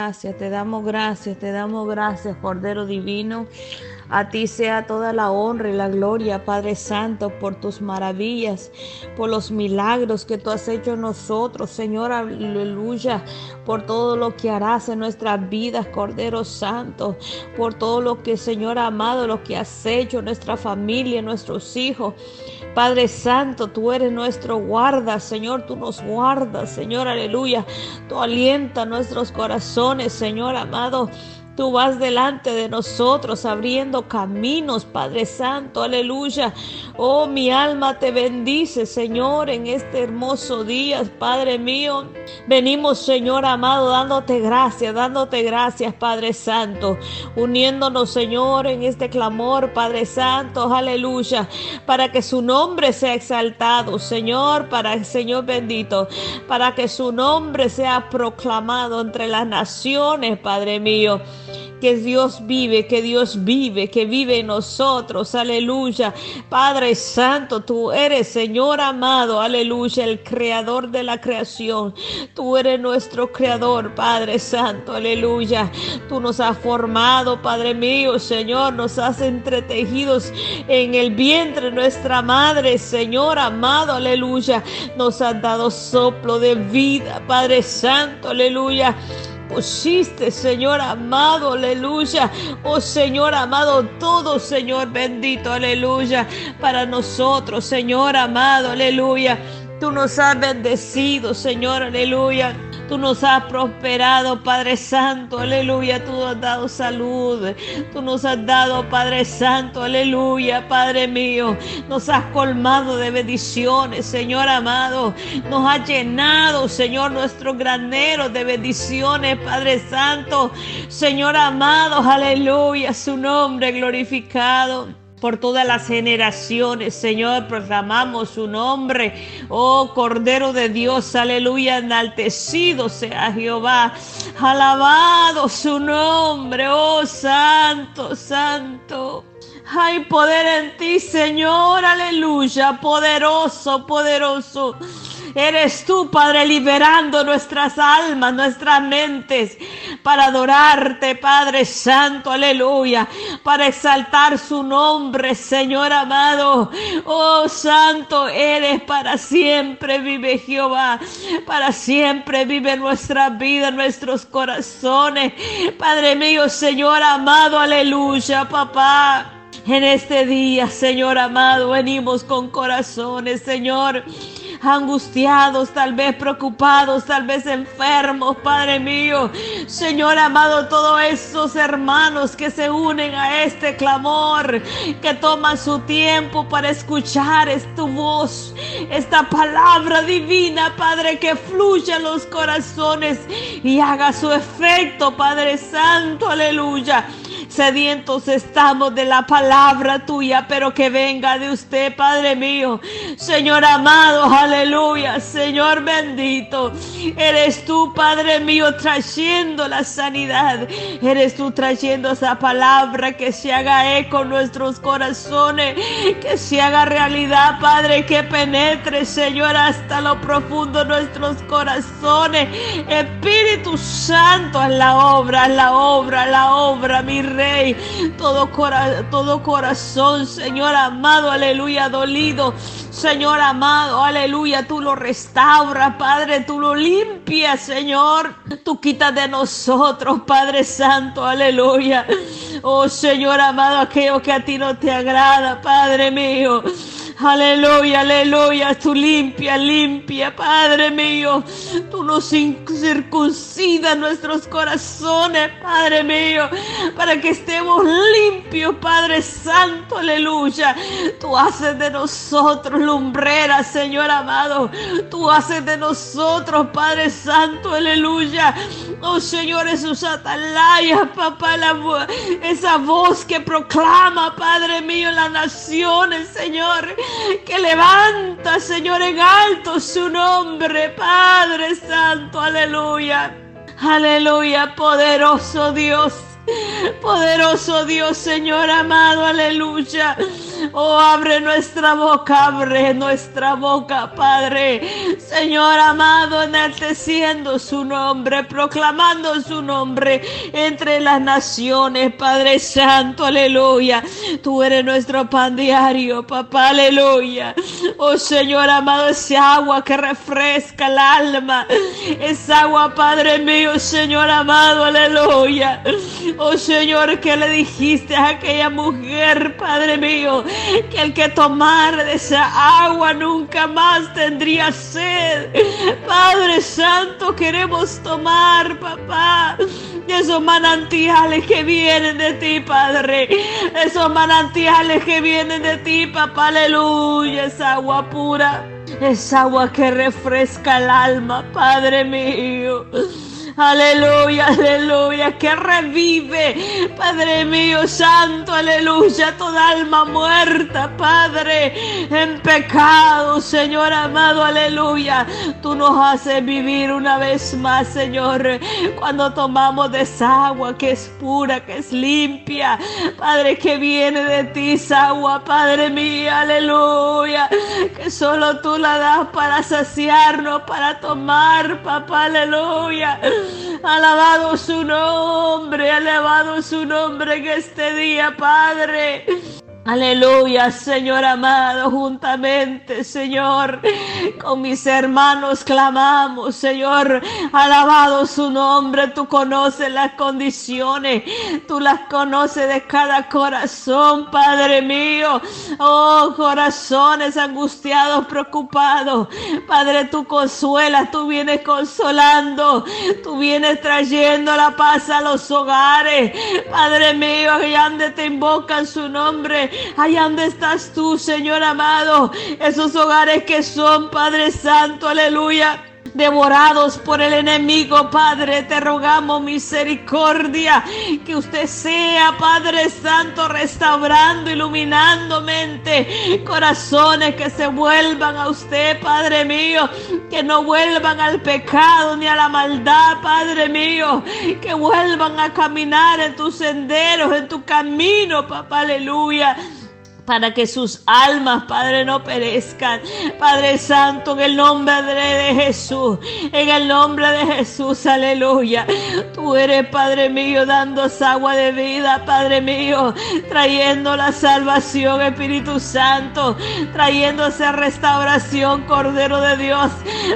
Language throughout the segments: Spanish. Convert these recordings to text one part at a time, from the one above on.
Gracias, te damos gracias, te damos gracias, Cordero Divino. A ti sea toda la honra y la gloria, Padre Santo, por tus maravillas, por los milagros que tú has hecho en nosotros, Señor, aleluya, por todo lo que harás en nuestras vidas, Cordero Santo, por todo lo que, Señor amado, lo que has hecho en nuestra familia, en nuestros hijos. Padre Santo, tú eres nuestro guarda, Señor, tú nos guardas, Señor, aleluya. Tú alienta nuestros corazones, Señor amado. Tú vas delante de nosotros abriendo caminos, Padre Santo, aleluya. Oh, mi alma te bendice, Señor, en este hermoso día, Padre mío. Venimos, Señor amado, dándote gracias, dándote gracias, Padre Santo, uniéndonos, Señor, en este clamor, Padre Santo, aleluya, para que su nombre sea exaltado, Señor, para el Señor bendito, para que su nombre sea proclamado entre las naciones, Padre mío que Dios vive, que Dios vive, que vive en nosotros, aleluya. Padre Santo, tú eres Señor amado, aleluya, el creador de la creación. Tú eres nuestro creador, Padre Santo, aleluya. Tú nos has formado, Padre mío, Señor, nos has entretejidos en el vientre nuestra madre, Señor amado, aleluya. Nos has dado soplo de vida, Padre Santo, aleluya pusiste, Señor amado, aleluya. Oh Señor amado, todo, Señor bendito, aleluya. Para nosotros, Señor amado, aleluya. Tú nos has bendecido, Señor, aleluya. Tú nos has prosperado, Padre Santo, aleluya. Tú nos has dado salud. Tú nos has dado, Padre Santo, aleluya, Padre mío. Nos has colmado de bendiciones, Señor amado. Nos has llenado, Señor, nuestro granero de bendiciones, Padre Santo. Señor amado, aleluya, su nombre glorificado por todas las generaciones. Señor, proclamamos su nombre. Oh Cordero de Dios, aleluya, enaltecido sea Jehová. Alabado su nombre, oh Santo, Santo. Hay poder en ti, Señor, aleluya, poderoso, poderoso. Eres tú, Padre, liberando nuestras almas, nuestras mentes, para adorarte, Padre Santo, aleluya, para exaltar su nombre, Señor amado. Oh, Santo, eres para siempre, vive Jehová, para siempre vive nuestra vida, nuestros corazones. Padre mío, Señor amado, aleluya, papá. En este día, Señor amado, venimos con corazones, Señor angustiados, tal vez preocupados, tal vez enfermos, Padre mío. Señor amado, todos esos hermanos que se unen a este clamor, que toman su tiempo para escuchar tu voz, esta palabra divina, Padre, que fluya en los corazones y haga su efecto, Padre Santo, aleluya. Sedientos estamos de la palabra tuya, pero que venga de usted, Padre mío. Señor amado, aleluya. Señor bendito. Eres tú, Padre mío, trayendo la sanidad. Eres tú trayendo esa palabra que se haga eco en nuestros corazones. Que se haga realidad, Padre, que penetre, Señor, hasta lo profundo de nuestros corazones. Espíritu Santo, en la obra, en la obra, en la obra, mi rey. Todo, todo corazón, Señor amado, aleluya, dolido. Señor amado, aleluya, tú lo restauras, Padre, tú lo limpias, Señor. Tú quitas de nosotros, Padre Santo, aleluya. Oh Señor amado, aquello que a ti no te agrada, Padre mío. Aleluya, aleluya. Tú limpia, limpia, Padre mío. Tú nos circuncidas nuestros corazones, Padre mío, para que estemos limpios, Padre Santo, aleluya. Tú haces de nosotros lumbreras, Señor amado. Tú haces de nosotros, Padre Santo, aleluya. Oh Señor, esos atalayas, papá, esa voz que proclama, Padre mío, las naciones, Señor que levanta, Señor, en alto su nombre, Padre Santo, aleluya. Aleluya, poderoso Dios. Poderoso Dios, Señor amado, aleluya. Oh, abre nuestra boca, abre nuestra boca, Padre. Señor amado, enalteciendo su nombre, proclamando su nombre entre las naciones, Padre Santo, aleluya. Tú eres nuestro pan diario, papá, aleluya. Oh Señor amado, ese agua que refresca el alma, esa agua, Padre mío, Señor amado, aleluya. Oh Señor, que le dijiste a aquella mujer, Padre mío, que el que tomara de esa agua nunca más tendría sed. Padre Santo, queremos tomar, papá, de esos manantiales que vienen de ti, Padre. Esos manantiales que vienen de ti, papá, aleluya, esa agua pura. Es agua que refresca el alma, Padre mío. Aleluya, aleluya, que revive, Padre mío santo, aleluya, toda alma muerta, Padre, en pecado, Señor amado, aleluya. Tú nos haces vivir una vez más, Señor, cuando tomamos de esa agua que es pura, que es limpia, Padre, que viene de ti, esa agua, Padre mío, aleluya, que solo tú la das para saciarnos, para tomar, papá, aleluya. Alabado su nombre, alabado su nombre en este día, Padre. Aleluya, Señor amado, juntamente, Señor, con mis hermanos clamamos, Señor, alabado su nombre, tú conoces las condiciones, tú las conoces de cada corazón, Padre mío, oh, corazones angustiados, preocupados, Padre, tú consuelas, tú vienes consolando, tú vienes trayendo la paz a los hogares, Padre mío, allá donde te invocan su nombre, Allá donde estás tú, Señor amado. Esos hogares que son, Padre Santo, aleluya devorados por el enemigo, Padre, te rogamos misericordia, que usted sea, Padre Santo, restaurando, iluminando mente, corazones que se vuelvan a usted, Padre mío, que no vuelvan al pecado ni a la maldad, Padre mío, que vuelvan a caminar en tus senderos, en tu camino, papá, aleluya para que sus almas, Padre, no perezcan. Padre Santo, en el nombre de Jesús, en el nombre de Jesús, aleluya. Tú eres, Padre mío, dando agua de vida, Padre mío, trayendo la salvación, Espíritu Santo, trayendo esa restauración, Cordero de Dios.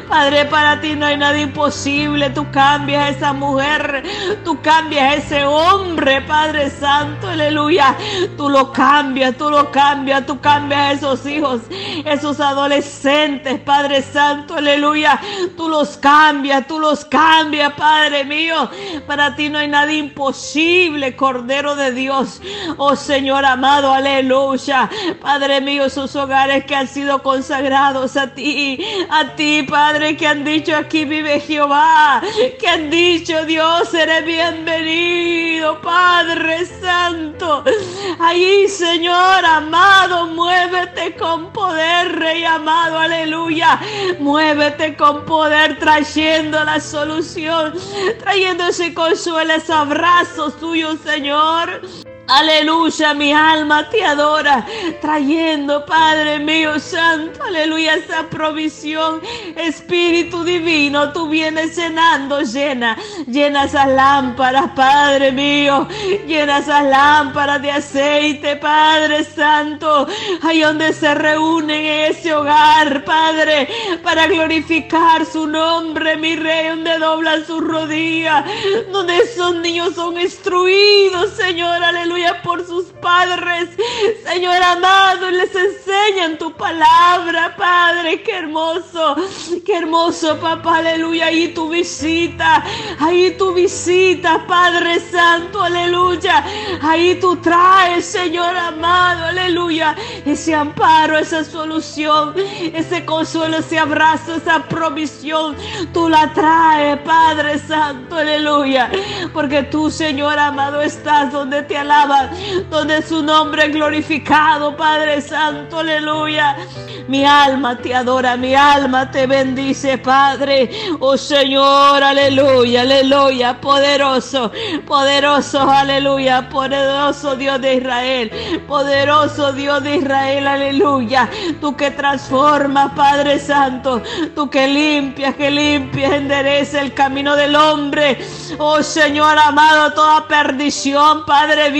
Padre, para ti no hay nada imposible. Tú cambias a esa mujer, tú cambias a ese hombre, Padre Santo, aleluya. Tú lo cambias, tú lo cambias tú cambias a esos hijos, esos adolescentes, Padre Santo, aleluya. Tú los cambias, tú los cambias, Padre mío. Para ti no hay nada imposible, Cordero de Dios. Oh Señor amado, aleluya. Padre mío, esos hogares que han sido consagrados a ti, a ti, Padre, que han dicho aquí vive Jehová, que han dicho Dios, eres bienvenido, Padre Santo. Ahí, Señor amado amado, muévete con poder, Rey amado, aleluya. Muévete con poder, trayendo la solución, trayendo ese consuelo, ese abrazo tuyo, Señor. Aleluya, mi alma te adora, trayendo, Padre mío santo, aleluya, esa provisión, Espíritu divino, tú vienes llenando, llena, llena esas lámparas, Padre mío, llena esas lámparas de aceite, Padre Santo, ahí donde se reúnen en ese hogar, Padre, para glorificar su nombre, mi Rey, donde doblan sus rodillas, donde esos niños son instruidos, Señor, aleluya por sus padres, Señor amado, les enseñan tu palabra, Padre, qué hermoso, qué hermoso, papá, aleluya, ahí tu visita, ahí tu visita, Padre Santo, aleluya, ahí tú traes, Señor amado, aleluya, ese amparo, esa solución, ese consuelo, ese abrazo, esa provisión, tú la traes, Padre Santo, aleluya, porque tú, Señor amado, estás donde te alabas donde su nombre es glorificado, Padre Santo, aleluya. Mi alma te adora, mi alma te bendice, Padre. Oh Señor, aleluya, aleluya, poderoso, poderoso, aleluya, poderoso Dios de Israel, poderoso Dios de Israel, aleluya. Tú que transformas, Padre Santo, tú que limpias, que limpias, endereza el camino del hombre. Oh Señor amado, toda perdición, Padre,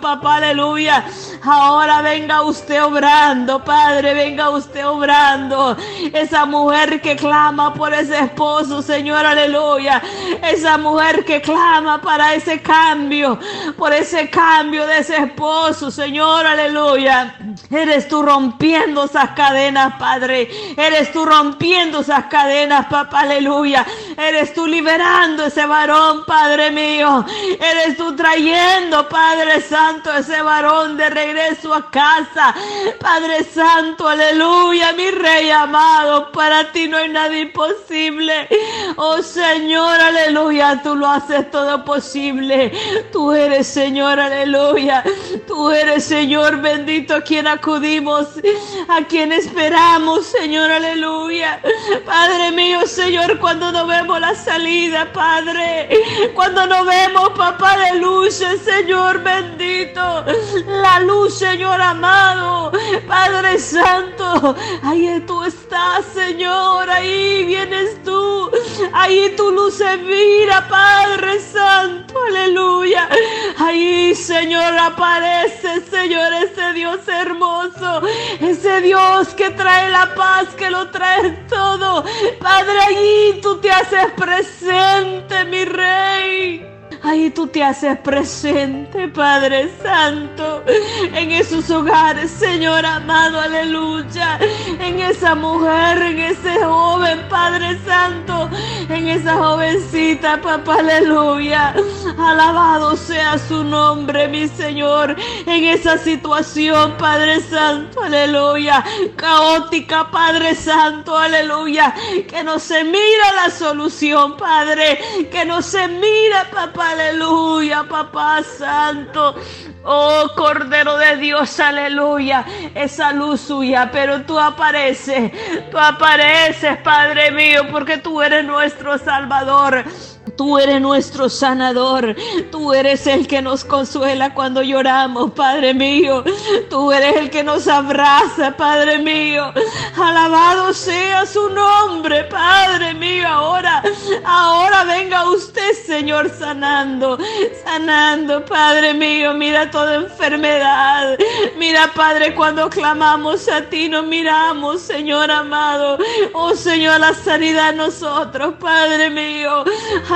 papá, aleluya. Ahora venga usted obrando, Padre, venga usted obrando. Esa mujer que clama por ese esposo, Señor, aleluya. Esa mujer que clama para ese cambio, por ese cambio de ese esposo, Señor, aleluya. Eres tú rompiendo esas cadenas, Padre. Eres tú rompiendo esas cadenas, papá, aleluya. Eres tú liberando ese varón, Padre mío. Eres tú trayendo, Padre Santo, ese varón de regreso a casa. Padre Santo, aleluya, mi Rey amado. Para ti no hay nada imposible. Oh Señor, aleluya, tú lo haces todo posible. Tú eres, Señor, aleluya. Tú eres, Señor, bendito a quien acudimos, a quien esperamos, Señor, aleluya. Padre mío, Señor, cuando no vemos la salida, Padre, cuando no vemos, papá de luz, Señor bendito, la luz, Señor amado, Padre Santo, ahí tú estás, Señor, ahí vienes tú, ahí tu luz se mira, Padre Santo, aleluya, ahí, Señor, aparece, Señor, ese Dios hermoso, ese Dios que trae la paz, que lo trae todo, Padre, allí tú te haces presente, mi Rey. Ahí tú te haces presente, Padre Santo, en esos hogares, Señor amado, aleluya. En esa mujer, en ese joven, Padre Santo, en esa jovencita, papá, aleluya. Alabado sea su nombre, mi Señor, en esa situación, Padre Santo, aleluya. Caótica, Padre Santo, aleluya. Que no se mira la solución, Padre. Que no se mira, papá, aleluya, papá santo. Oh Cordero de Dios, aleluya. Esa luz suya, pero tú apareces, tú apareces, Padre mío, porque tú eres nuestro Salvador. Tú eres nuestro sanador. Tú eres el que nos consuela cuando lloramos, Padre mío. Tú eres el que nos abraza, Padre mío. Alabado sea su nombre, Padre mío. Ahora, ahora venga usted, Señor, sanando, sanando, Padre mío. Mira toda enfermedad. Mira, Padre, cuando clamamos a ti, no miramos, Señor amado. Oh, Señor, la sanidad en nosotros, Padre mío.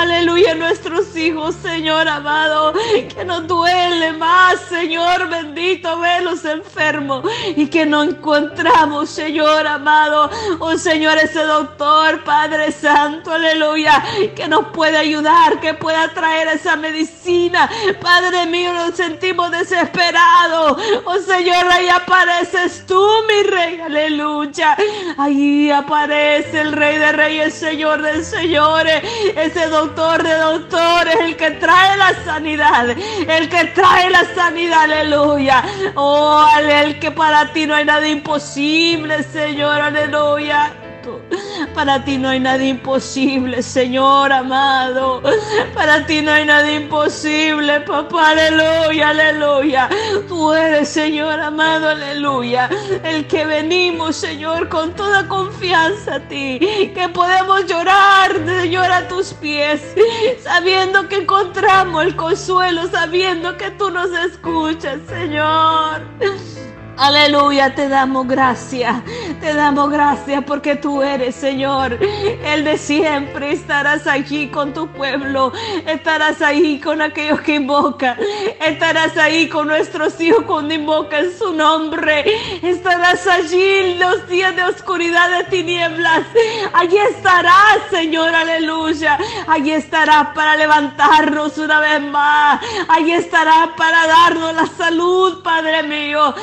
Aleluya, nuestros hijos, Señor amado, que nos duele más, Señor bendito, verlos enfermos y que no encontramos, Señor amado, oh Señor, ese doctor, Padre Santo, aleluya, que nos puede ayudar, que pueda traer esa medicina. Padre mío, nos sentimos desesperados. Oh Señor, ahí apareces tú, mi rey, aleluya. Ahí aparece el rey de reyes, Señor de señores, ese doctor de doctores, el que trae la sanidad, el que trae la sanidad, aleluya. Oh, el que para ti no hay nada imposible, Señor, aleluya. Para ti no hay nada imposible, Señor amado. Para ti no hay nada imposible, papá. Aleluya, aleluya. Tú eres, Señor amado, aleluya. El que venimos, Señor, con toda confianza a ti. Que podemos llorar, Señor, a tus pies. Sabiendo que encontramos el consuelo, sabiendo que tú nos escuchas, Señor. Aleluya, te damos gracias, te damos gracias porque tú eres, Señor, el de siempre. Estarás allí con tu pueblo, estarás ahí con aquellos que invocan, estarás ahí con nuestros hijos cuando invocan su nombre, estarás allí en los días de oscuridad, de tinieblas. Allí estarás, Señor, aleluya. Allí estarás para levantarnos una vez más. Allí estarás para darnos la salud, Padre mío.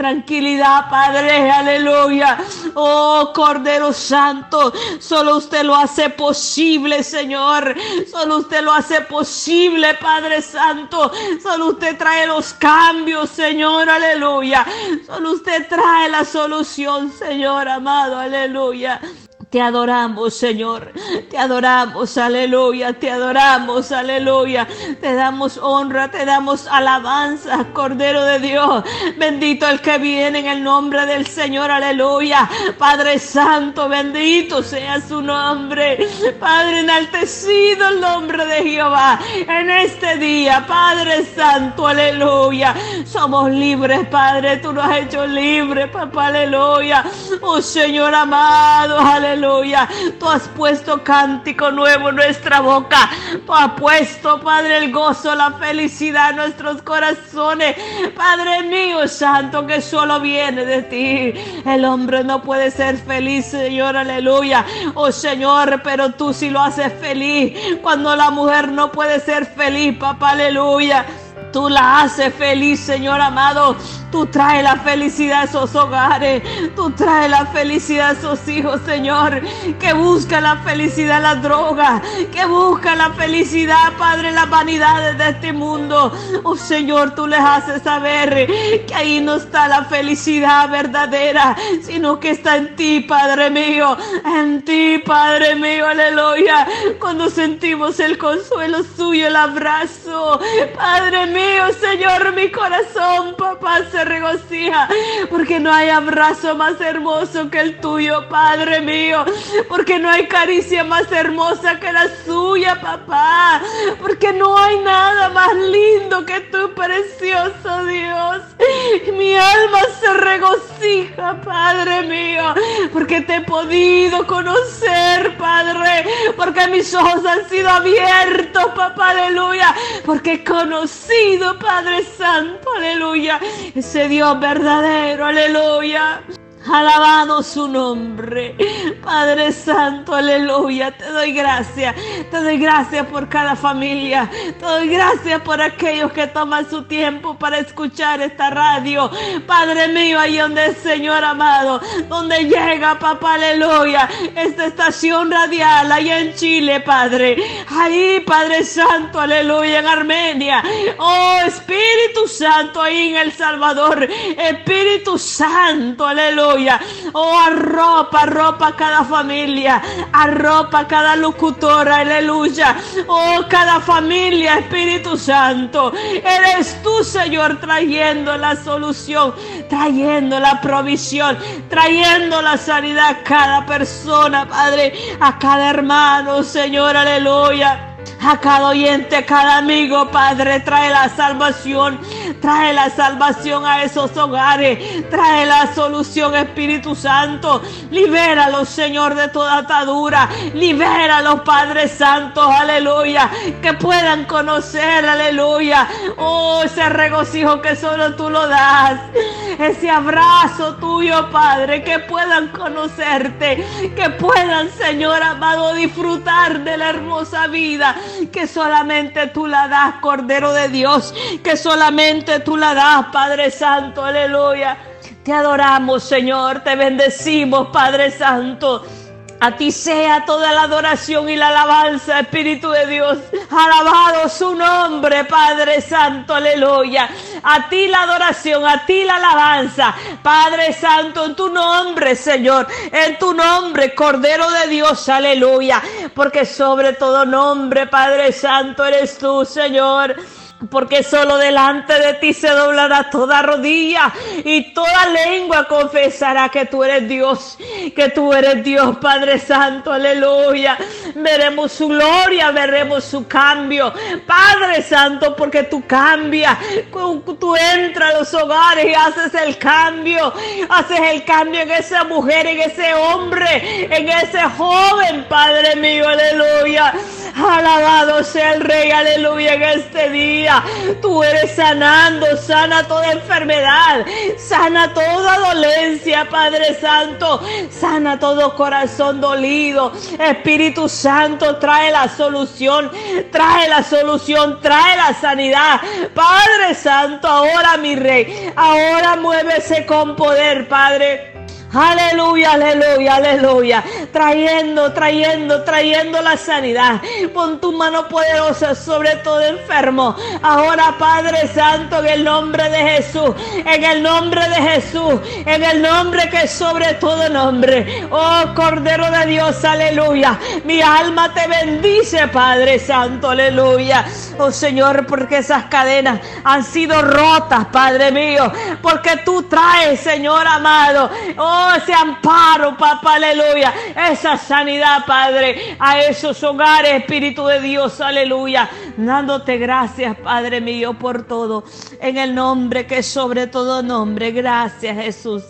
Tranquilidad, Padre, aleluya. Oh, Cordero Santo, solo usted lo hace posible, Señor. Solo usted lo hace posible, Padre Santo. Solo usted trae los cambios, Señor, aleluya. Solo usted trae la solución, Señor amado, aleluya. Te adoramos, Señor. Te adoramos, aleluya. Te adoramos, aleluya. Te damos honra, te damos alabanza, Cordero de Dios. Bendito el que viene en el nombre del Señor, aleluya. Padre Santo, bendito sea su nombre. Padre, enaltecido el nombre de Jehová. En este día, Padre Santo, aleluya. Somos libres, Padre. Tú nos has hecho libres, papá, aleluya. Oh Señor amado, aleluya aleluya. Tú has puesto cántico nuevo en nuestra boca. Tú has puesto, Padre, el gozo, la felicidad en nuestros corazones. Padre mío, santo, que solo viene de ti. El hombre no puede ser feliz, Señor, aleluya. Oh Señor, pero tú sí lo haces feliz. Cuando la mujer no puede ser feliz, papá, aleluya. Tú la haces feliz, Señor amado. Tú traes la felicidad a esos hogares. Tú traes la felicidad a esos hijos, Señor. Que busca la felicidad la droga. Que busca la felicidad, Padre, las vanidades de este mundo. Oh Señor, tú les haces saber que ahí no está la felicidad verdadera, sino que está en ti, Padre mío. En ti, Padre mío, aleluya. Cuando sentimos el consuelo suyo, el abrazo. Padre mío, Señor, mi corazón, papá, regocija, porque no hay abrazo más hermoso que el tuyo, Padre mío, porque no hay caricia más hermosa que la suya, papá, porque no hay nada más lindo que tu precioso Dios. Mi alma se regocija, Padre mío, porque te he podido conocer, Padre, porque mis ojos han sido abiertos, papá, aleluya, porque he conocido, Padre Santo, aleluya, ese Dios verdadero, aleluya. Alabado su nombre. Padre Santo, aleluya. Te doy gracias. Te doy gracias por cada familia. Te doy gracias por aquellos que toman su tiempo para escuchar esta radio. Padre mío, ahí donde el Señor amado, donde llega, papá, aleluya, esta estación radial allá en Chile, Padre. Ahí, Padre Santo, aleluya, en Armenia. Oh, Espíritu Santo, ahí en El Salvador. Espíritu Santo, aleluya Oh, arropa, arropa cada familia. Arropa cada locutora. Aleluya. Oh, cada familia, Espíritu Santo. Eres tú, Señor, trayendo la solución, trayendo la provisión, trayendo la sanidad a cada persona, Padre, a cada hermano, Señor. Aleluya a cada oyente, a cada amigo, Padre, trae la salvación, trae la salvación a esos hogares, trae la solución, Espíritu Santo, libéralos, Señor, de toda atadura, libéralos, Padre Santo, aleluya, que puedan conocer, aleluya, oh, ese regocijo que solo tú lo das, ese abrazo tuyo, Padre, que puedan conocerte, que puedan, Señor amado, disfrutar de la hermosa vida que solamente tú la das, Cordero de Dios, que solamente tú la das, Padre Santo, aleluya. Te adoramos, Señor, te bendecimos, Padre Santo. A ti sea toda la adoración y la alabanza, Espíritu de Dios. Alabado su nombre, Padre Santo, aleluya. A ti la adoración, a ti la alabanza, Padre Santo, en tu nombre, Señor. En tu nombre, Cordero de Dios, aleluya. Porque sobre todo nombre, Padre Santo, eres tú, Señor. Porque solo delante de ti se doblará toda rodilla y toda lengua confesará que tú eres Dios, que tú eres Dios, Padre Santo, aleluya. Veremos su gloria, veremos su cambio, Padre Santo, porque tú cambias, tú entras a los hogares y haces el cambio, haces el cambio en esa mujer, en ese hombre, en ese joven, Padre mío, aleluya. Alabado sea el Rey, aleluya, en este día. Tú eres sanando, sana toda enfermedad, sana toda dolencia, Padre Santo, sana todo corazón dolido. Espíritu Santo, trae la solución, trae la solución, trae la sanidad. Padre Santo, ahora mi Rey, ahora muévese con poder, Padre. Aleluya, aleluya, aleluya. Trayendo, trayendo, trayendo la sanidad. Pon tu mano poderosa sobre todo enfermo. Ahora, Padre Santo, en el nombre de Jesús. En el nombre de Jesús. En el nombre que es sobre todo nombre. Oh, Cordero de Dios, aleluya. Mi alma te bendice, Padre Santo, aleluya. Oh Señor, porque esas cadenas han sido rotas, Padre mío. Porque tú traes, Señor amado. Oh, ese amparo, papá, aleluya. Esa sanidad, Padre, a esos hogares, Espíritu de Dios, aleluya. Dándote gracias, Padre mío, por todo. En el nombre que sobre todo nombre. Gracias, Jesús.